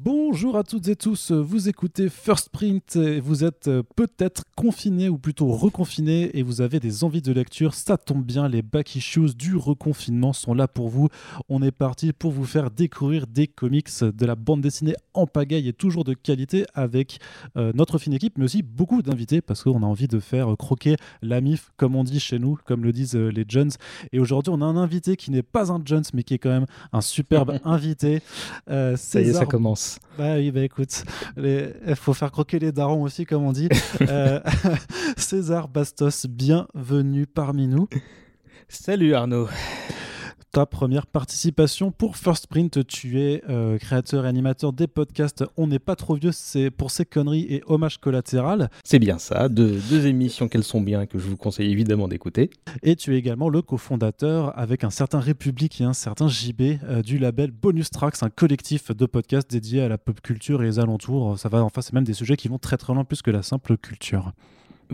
Bonjour à toutes et tous, vous écoutez First Print et vous êtes euh, peut-être confiné ou plutôt reconfiné et vous avez des envies de lecture, ça tombe bien, les back issues du reconfinement sont là pour vous. On est parti pour vous faire découvrir des comics de la bande dessinée en pagaille et toujours de qualité avec euh, notre fine équipe mais aussi beaucoup d'invités parce qu'on a envie de faire croquer la mif comme on dit chez nous, comme le disent euh, les Jones. Et aujourd'hui on a un invité qui n'est pas un Jones mais qui est quand même un superbe invité. ça y est, ça commence. Bah oui, bah écoute, il faut faire croquer les darons aussi, comme on dit. Euh, César Bastos, bienvenue parmi nous. Salut Arnaud ta première participation pour First Print. Tu es euh, créateur et animateur des podcasts On n'est pas trop vieux, c'est pour ces conneries et hommage collatéral. C'est bien ça, deux, deux émissions qu'elles sont bien, que je vous conseille évidemment d'écouter. Et tu es également le cofondateur avec un certain République et un certain JB euh, du label Bonus Tracks, un collectif de podcasts dédié à la pop culture et les alentours. Ça va, enfin, c'est même des sujets qui vont très très loin plus que la simple culture.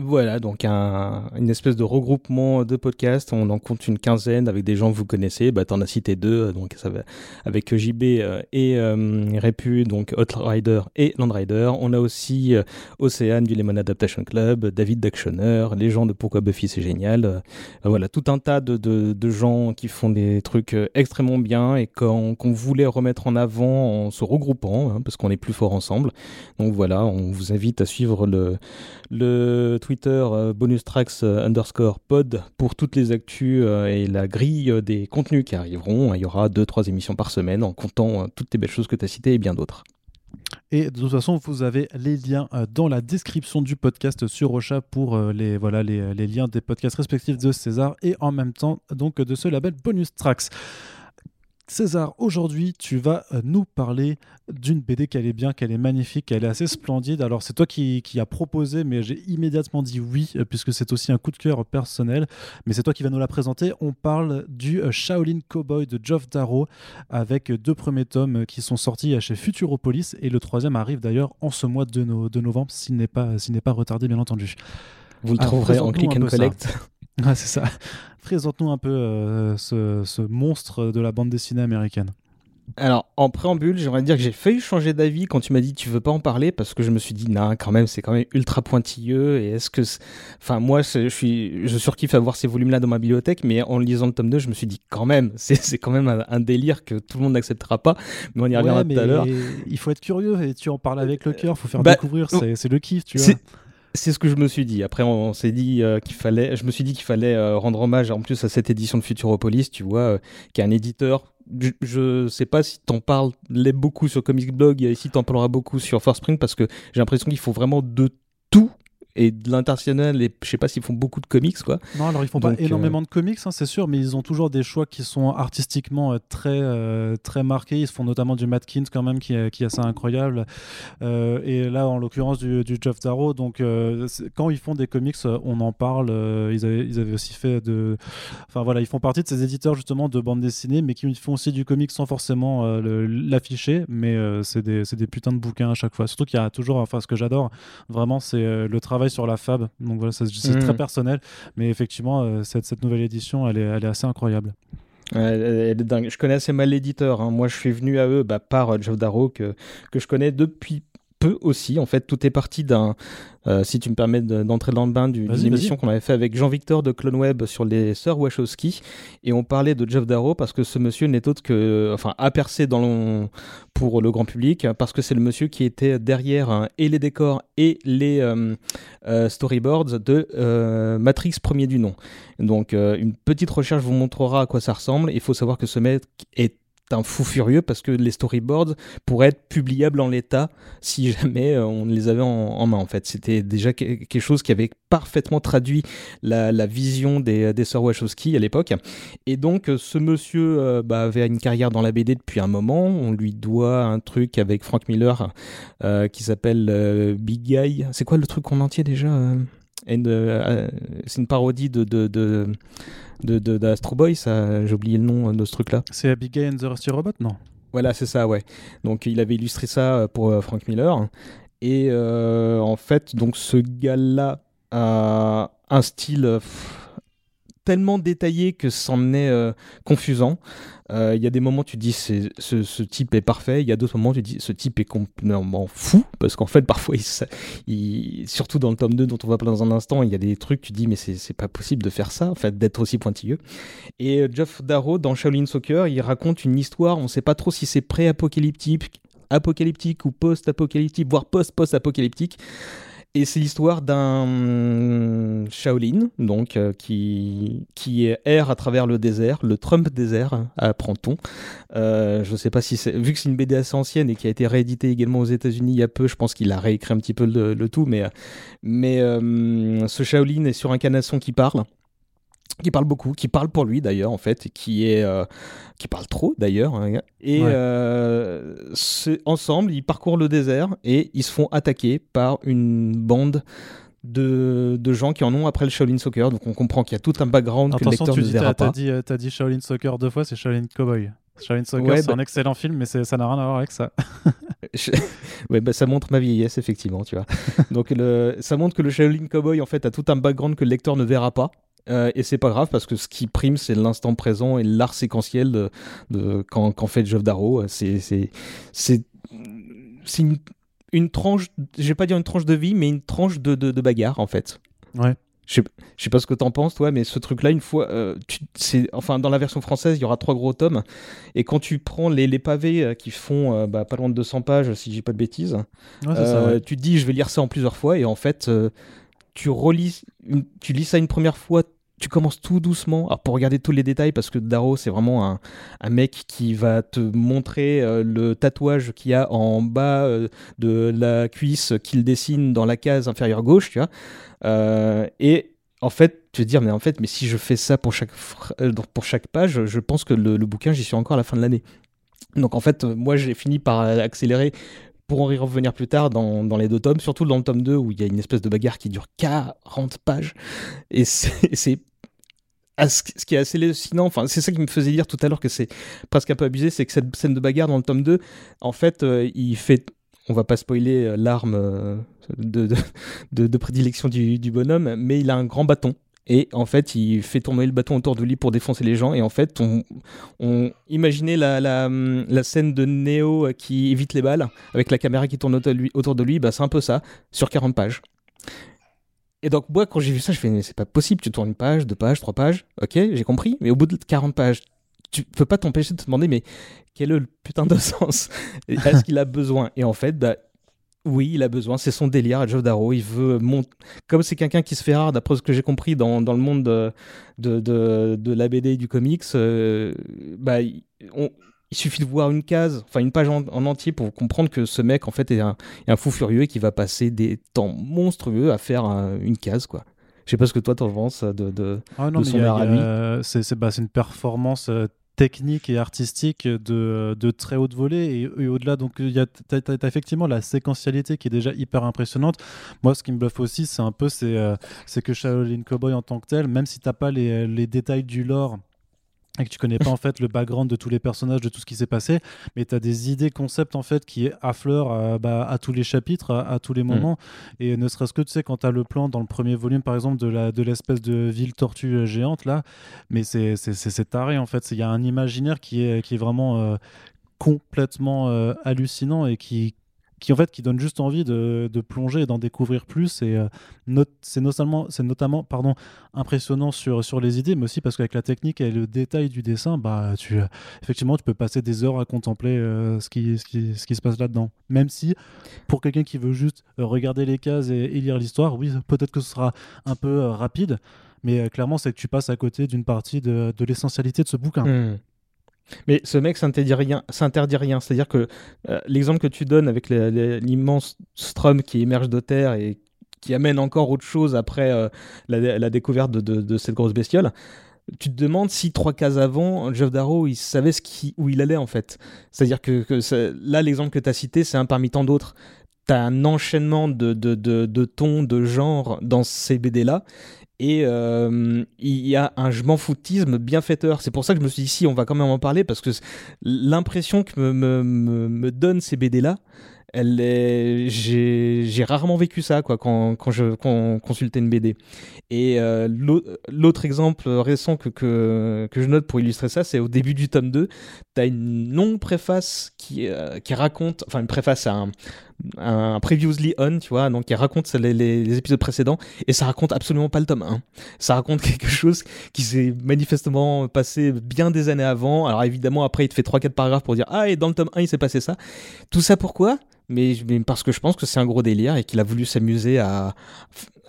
Voilà, donc un, une espèce de regroupement de podcasts. On en compte une quinzaine avec des gens que vous connaissez. Bah, t'en as cité deux, donc ça va avec JB euh, et euh, Repu, donc Hot Rider et Land Rider. On a aussi euh, Océane du Lemon Adaptation Club, David d'Actioner, les gens de Pourquoi Buffy c'est génial. voilà, tout un tas de, de, gens qui font des trucs extrêmement bien et qu'on voulait remettre en avant en se regroupant, hein, parce qu'on est plus fort ensemble. Donc voilà, on vous invite à suivre le, le Twitter euh, bonus tracks euh, underscore pod pour toutes les actus euh, et la grille des contenus qui arriveront. Il y aura 2-3 émissions par semaine en comptant toutes les belles choses que tu as citées et bien d'autres. Et de toute façon, vous avez les liens dans la description du podcast sur Ocha pour les, voilà, les, liens des podcasts respectifs de César et en même temps donc de ce label Bonus Tracks. César, aujourd'hui, tu vas euh, nous parler d'une BD qu'elle est bien, qu'elle est magnifique, qu'elle est assez splendide. Alors, c'est toi qui, qui as proposé, mais j'ai immédiatement dit oui, euh, puisque c'est aussi un coup de cœur personnel. Mais c'est toi qui vas nous la présenter. On parle du euh, Shaolin Cowboy de Geoff Darrow, avec deux premiers tomes qui sont sortis chez Futuropolis, et le troisième arrive d'ailleurs en ce mois de, de novembre, s'il n'est pas, pas retardé, bien entendu. Vous le trouverez en click and collect. Ah, c'est ça. Présente-nous un peu euh, ce, monstre de la bande dessinée américaine. Alors, en préambule, j'aimerais dire que j'ai failli changer d'avis quand tu m'as dit tu veux pas en parler parce que je me suis dit, non, quand même, c'est quand même ultra pointilleux. Et est-ce que. Enfin, moi, je suis je surkiffe avoir ces volumes-là dans ma bibliothèque, mais en lisant le tome 2, je me suis dit, quand même, c'est quand même un, délire que tout le monde n'acceptera pas. Mais on y reviendra tout à l'heure. Il faut être curieux et tu en parles avec le cœur, il faut faire bah, découvrir, c'est le kiff, tu vois. C'est ce que je me suis dit. Après, on, s'est dit euh, qu'il fallait. Je me suis dit qu'il fallait euh, rendre hommage en plus à cette édition de Futuropolis, tu vois, euh, qui est un éditeur. Je, ne sais pas si t'en parles beaucoup sur Comics Blog et si t'en parleras beaucoup sur Spring parce que j'ai l'impression qu'il faut vraiment de tout et de l'international et je sais pas s'ils font beaucoup de comics quoi. Non, alors ils font pas énormément de comics, hein, c'est sûr, mais ils ont toujours des choix qui sont artistiquement euh, très euh, très marqués. Ils font notamment du Matkins quand même qui est, qui est assez incroyable. Euh, et là, en l'occurrence du, du Jeff Darrow. Donc quand ils font des comics, on en parle. ils, avaient, ils avaient aussi fait de, enfin voilà, ils font partie de ces éditeurs justement de bande dessinée, mais qui font aussi du comics sans forcément l'afficher. Mais c'est des, des putains de bouquins à chaque fois. Surtout qu'il y a toujours, enfin ce que j'adore vraiment, c'est le travail sur la fab. Donc voilà, c'est très mm. personnel. Mais effectivement, euh, cette, cette, nouvelle édition, elle est, elle est assez incroyable. elle est dingue. Je connais assez mal l'éditeur. Hein. Moi, je suis venu à eux bah, par euh, Jeff Darrow, que, que je connais depuis peu aussi. En fait, tout est parti d'un, euh, si tu me permets d'entrer dans le bain d'une émission qu'on avait fait avec Jean-Victor de CloneWeb sur les sœurs Wachowski, et on parlait de Jeff Darrow parce que ce monsieur n'est autre que, enfin, a percé dans le, pour le grand public parce que c'est le monsieur qui était derrière hein, et les décors et les euh, euh, storyboards de Matrix premier du nom. Donc, une petite recherche vous montrera à quoi ça ressemble. Il faut savoir que ce mec est un fou furieux parce que les storyboards pourraient être publiables en l'état si jamais euh, on les avait en, main en fait. C'était déjà quelque chose qui avait parfaitement traduit la, vision des, des sœurs Wachowski à l'époque. Et donc euh, ce monsieur euh, bah, avait une carrière dans la BD depuis un moment. On lui doit un truc avec Frank Miller qui s'appelle Big Guy. C'est quoi le truc en entier déjà C'est une parodie de, de de, d'Astro Boy, ça, j'ai oublié le nom de ce truc-là. C'est Abigail and the Rusty Robot, non? Voilà, c'est ça, ouais. Donc il avait illustré ça euh, pour euh, Frank Miller. Et euh, en fait, donc ce gars-là a un style tellement détaillé que c'en est euh, confusant. Euh, il y a des moments où tu dis ce, type est parfait, il y a d'autres moments où tu dis ce type est complètement fou, parce qu'en fait parfois, il, surtout dans le tome 2 dont on va parler dans un instant, il y a des trucs, tu dis mais c'est pas possible de faire ça, en fait, d'être aussi pointilleux. Et Jeff Darrow dans Shaolin Soccer, il raconte une histoire, on sait pas trop si c'est pré-apocalyptique, apocalyptique ou post-apocalyptique, voire post-post-apocalyptique. Et c'est l'histoire d'un Shaolin, donc, euh, qui, qui erre à travers le désert, le Trump désert, apprend-on. Euh, je sais pas si c'est. Vu que c'est une BD assez ancienne et qui a été rééditée également aux États-Unis il y a peu, je pense qu'il a réécrit un petit peu le, tout, mais, mais euh, ce Shaolin est sur un canasson qui parle qui parle beaucoup, qui parle pour lui d'ailleurs en fait, qui est euh, qui parle trop d'ailleurs. Hein, et euh, ensemble, ils parcourent le désert et ils se font attaquer par une bande de, de, gens qui en ont après le Shaolin Soccer. Donc on comprend qu'il y a tout un background que le lecteur tu ne verra pas. Dit, as dit Shaolin Soccer deux fois, c'est Shaolin Cowboy. Shaolin Soccer, c'est bah un excellent film, mais ça n'a rien à voir avec ça. ouais, bah, ça montre ma vieillesse, effectivement, tu vois. Donc, le... ça montre que le Shaolin Cowboy, en fait, a tout un background que le lecteur ne verra pas. Euh, et c'est pas grave parce que ce qui prime, c'est l'instant présent et l'art séquentiel de, de quand, quand, fait Geoff Darrow. C'est, c'est, c'est, une, une, tranche, je vais pas dire une tranche de vie, mais une tranche de, de, bagarre en fait. Ouais. Je sais, je sais pas ce que t'en penses, toi, mais ce truc-là, une fois, euh, c'est, enfin, dans la version française, il y aura trois gros tomes. Et quand tu prends les, les pavés euh, qui font bah, pas loin de 200 pages, si j'ai pas de bêtises, tu te dis, je vais lire ça en plusieurs fois. Et en fait, tu relis, tu lis ça une première fois, tu commences tout doucement. Alors pour regarder tous les détails parce que Darrow c'est vraiment un, mec qui va te montrer euh, le tatouage qu'il y a en bas euh, de la cuisse qu'il dessine dans la case inférieure gauche tu vois. Euh, et en fait tu vas te dire mais en fait mais si je fais ça pour chaque pour chaque page je pense que le bouquin j'y suis encore à la fin de l'année. Donc en fait moi j'ai fini par accélérer pour en y revenir plus tard dans, les deux tomes, surtout dans le tome 2 où il y a une espèce de bagarre qui dure 40 pages. Et c'est ce qui est assez hallucinant, enfin, c'est ça qui me faisait dire tout à l'heure que c'est presque un peu abusé, c'est que cette scène de bagarre dans le tome 2, en fait, euh, il fait, on va pas spoiler euh, l'arme euh, de, prédilection du, bonhomme, mais il a un grand bâton. Et en fait, il fait tourner le bâton autour de lui pour défoncer les gens. Et en fait, on, on imaginez la, la, scène de Neo qui évite les balles avec la caméra qui tourne autour de lui. Autour de lui bah, c'est un peu ça, sur 40 pages. Et donc, moi, quand j'ai vu ça, je fais, mais c'est pas possible, tu tournes une page, deux pages, trois pages, ok, j'ai compris, mais au bout de 40 pages, tu peux pas t'empêcher de te demander, mais quel est le putain de sens? Est-ce qu'il a besoin? Et en fait, bah, oui, il a besoin, c'est son délire à Joe Darrow. Il veut monter. Comme c'est quelqu'un qui se fait rare, d'après ce que j'ai compris dans, dans, le monde de, de, de, la BD et du comics, euh, bah, on, il suffit de voir une case, enfin une page en, entier pour comprendre que ce mec en fait est un, un fou furieux et qui va passer des temps monstrueux à faire une case quoi. Je sais pas ce que toi t'en penses de, de, ah non, son C'est bah, une performance euh, technique et artistique de, de, très haute volée. Et, au-delà donc il y a as, effectivement la séquentialité qui est déjà hyper impressionnante. Moi ce qui me bluffe aussi c'est un peu c'est euh, que Shaolin Cowboy en tant que tel même si t'as pas les, les détails du lore et que tu connais pas en fait le background de tous les personnages, de tout ce qui s'est passé, mais tu as des idées, concepts en fait qui affleurent à, euh, bah, à tous les chapitres, à, tous les mm. moments. Et ne serait-ce que tu sais, quand tu as le plan dans le premier volume par exemple de la de l'espèce de ville tortue euh, géante là, mais c'est taré en fait. Il y a un imaginaire qui est, qui est vraiment. Euh, complètement hallucinant et qui, qui en fait qui donne juste envie de, plonger et d'en découvrir plus. Et euh, c'est notamment c'est notamment pardon impressionnant sur sur les idées mais aussi parce qu'avec la technique et le détail du dessin bah tu effectivement tu peux passer des heures à contempler euh, ce, qui, ce, qui, ce qui se passe là-dedans. Même si pour quelqu'un qui veut juste regarder les cases et, lire l'histoire oui peut-être que ce sera un peu euh, rapide. Mais clairement c'est que tu passes à côté d'une partie de, de l'essentialité de ce bouquin. Mmh. Mais ce mec s'interdit rien. S'interdit rien. C'est-à-dire que euh, l'exemple que tu donnes avec l'immense strum qui émerge de terre et qui amène encore autre chose après euh, la, découverte de, cette grosse bestiole, tu te demandes si trois cases avant, Jeff Darrow, il savait où il allait en fait. C'est-à-dire que, là, l'exemple que tu as cité, c'est un parmi tant d'autres. Tu as un enchaînement de, de, de, tons, de genres dans ces BD-là et euh, il y a un je m'en foutisme bienfaiteur. C'est pour ça que je me suis dit, si, on va quand même en parler, parce que l'impression que me, me, me, donne ces BD-là, elle est, j'ai rarement vécu ça quoi quand, quand je consultais une BD. Et euh, l'autre exemple récent que, que, que, je note pour illustrer ça, c'est au début du tome 2, tu as une longue préface qui, euh, qui raconte, enfin une préface à un, un previously on, tu vois, donc qui raconte les, les, épisodes précédents, et ça raconte absolument pas le tome 1. Ça raconte quelque chose qui s'est manifestement passé bien des années avant. Alors évidemment, après, il te fait 3-4 paragraphes pour dire Ah, et dans le tome 1, il s'est passé ça. Tout ça pourquoi? Mais, parce que je pense que c'est un gros délire et qu'il a voulu s'amuser à,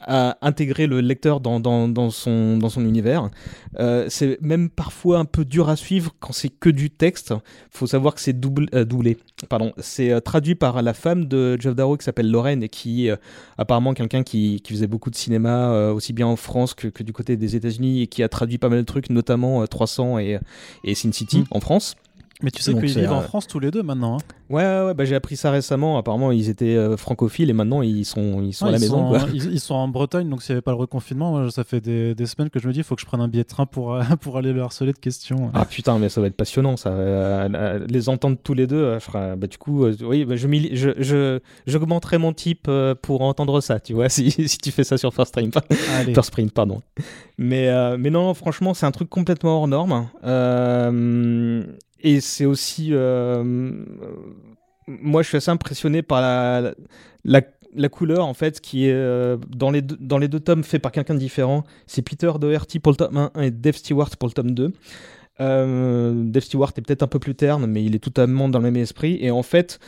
à intégrer le lecteur dans, dans, dans, son, dans son univers. Euh, c'est même parfois un peu dur à suivre quand c'est que du texte. Il faut savoir que c'est double, euh, doublé. Pardon, c'est euh, traduit par la femme de Jeff Darrow qui s'appelle Lorraine et qui est apparemment quelqu'un qui, qui, faisait beaucoup de cinéma aussi bien en France que, que du côté des États-Unis et qui a traduit pas mal de trucs, notamment 300 et, et Sin City mmh. en France. Mais tu sais qu'ils vivent en France tous les deux maintenant. Hein. Ouais, ouais, bah, j'ai appris ça récemment. Apparemment, ils étaient euh, francophiles et maintenant ils sont, ils sont à la maison. Ils, sont en Bretagne, donc s'il n'y avait pas le reconfinement, ça fait des, des, semaines que je me dis il faut que je prenne un billet de train pour, euh, pour aller le harceler de questions. Ah putain, mais ça va être passionnant ça. Euh, les entendre tous les deux, bah, du coup, oui, bah, je, je, j'augmenterai mon type pour entendre ça, tu vois, si, si tu fais ça sur First Stream. First Print, pardon. Mais, mais non, franchement, c'est un truc complètement hors norme. Euh et c'est aussi. Euh, moi, je suis assez impressionné par la, la, couleur, en fait, qui est euh, dans, les deux, dans les deux tomes fait par quelqu'un de différent. C'est Peter Doherty pour le tome 1 et Dave Stewart pour le tome 2. Euh, Dave Stewart est peut-être un peu plus terne, mais il est totalement dans le même esprit. Et en fait,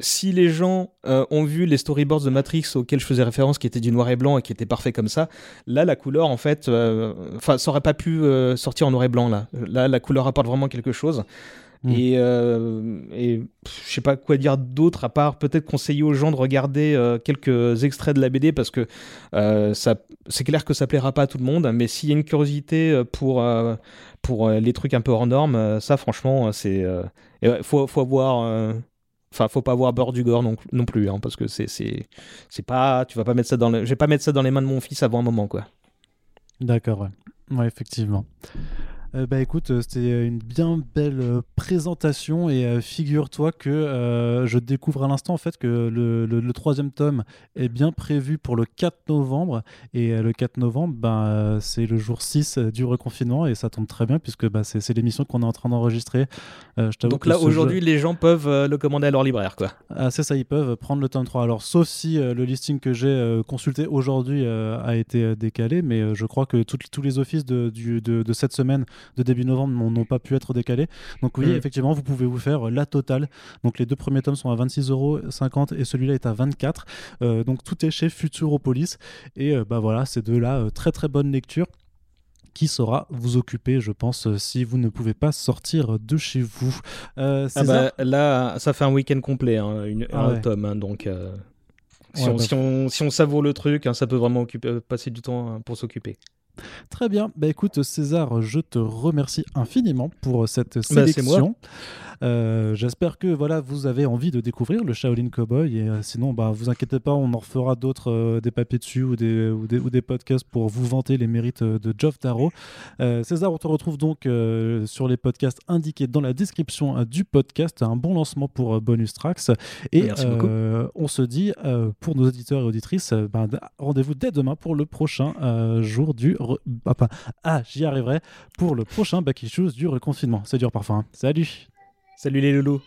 si les gens euh, ont vu les storyboards de Matrix auxquels je faisais référence, qui étaient du noir et blanc et qui étaient parfaits comme ça, là, la couleur, en fait, euh, enfin, ça aurait pas pu euh, sortir en noir et blanc, là. Là, la couleur apporte vraiment quelque chose. Hmm. Et, et je sais pas quoi dire d'autre à part peut-être conseiller aux gens de regarder quelques extraits de la BD parce que ça, c'est clair que ça plaira pas à tout le monde, mais s'il y a une curiosité pour, pour les trucs un peu hors normes, ça franchement, c'est il faut, faut avoir Enfin, faut pas avoir beurre du gore non, non plus, hein, parce que c'est, c'est, c'est pas, tu vas pas mettre ça dans, le, je vais pas mettre ça dans les mains de mon fils avant un moment, quoi. D'accord, ouais, ouais effectivement. Euh, bah écoute, euh, c'était une bien belle euh, présentation et figure-toi que je découvre à l'instant en fait que le, troisième tome est bien prévu pour le 4 novembre et le 4 novembre, ben, c'est le jour 6 du reconfinement et ça tombe très bien puisque bah, c'est, l'émission qu'on est en train d'enregistrer. Donc là aujourd'hui les gens peuvent le commander à leur libraire quoi. Ah, c'est ça, ils peuvent prendre le tome 3. Alors sauf si le listing que j'ai consulté aujourd'hui a été décalé, mais je crois que tous les offices de, de cette semaine de début novembre n'ont pas pu être décalés. Donc oui, mm. effectivement, vous pouvez vous faire la totale. Donc les deux premiers tomes sont à 26,50 euros et celui-là est à 24. Euh, donc tout est chez Futuropolis. Et euh, bah voilà, c'est de la euh, très très bonne lecture qui saura vous occuper, je pense, si vous ne pouvez pas sortir de chez vous. ah bah, là, ça fait un week-end complet, hein, une, ah un tome, hein, donc. Si, on, bah si, on, si, on, savoure le truc, hein, ça peut vraiment occuper, passer du temps pour s'occuper. Très bien. Bah écoute, César, je te remercie infiniment pour cette bah, sélection. Euh, j'espère que voilà, vous avez envie de découvrir le Shaolin Cowboy. Et euh, sinon, bah, vous inquiétez pas, on en refera d'autres, euh, des papiers dessus ou des, ou des, ou, des, podcasts pour vous vanter les mérites de Geoff Darrow. César, on te retrouve donc sur les podcasts indiqués dans la description du podcast. Un bon lancement pour Bonus Tracks. Et on se dit, pour nos auditeurs et auditrices, bah, rendez-vous dès demain pour le prochain jour du. ah, j'y arriverai. Pour le prochain Back Issues du reconfinement. C'est dur parfois. Hein. Salut! Salut les loulous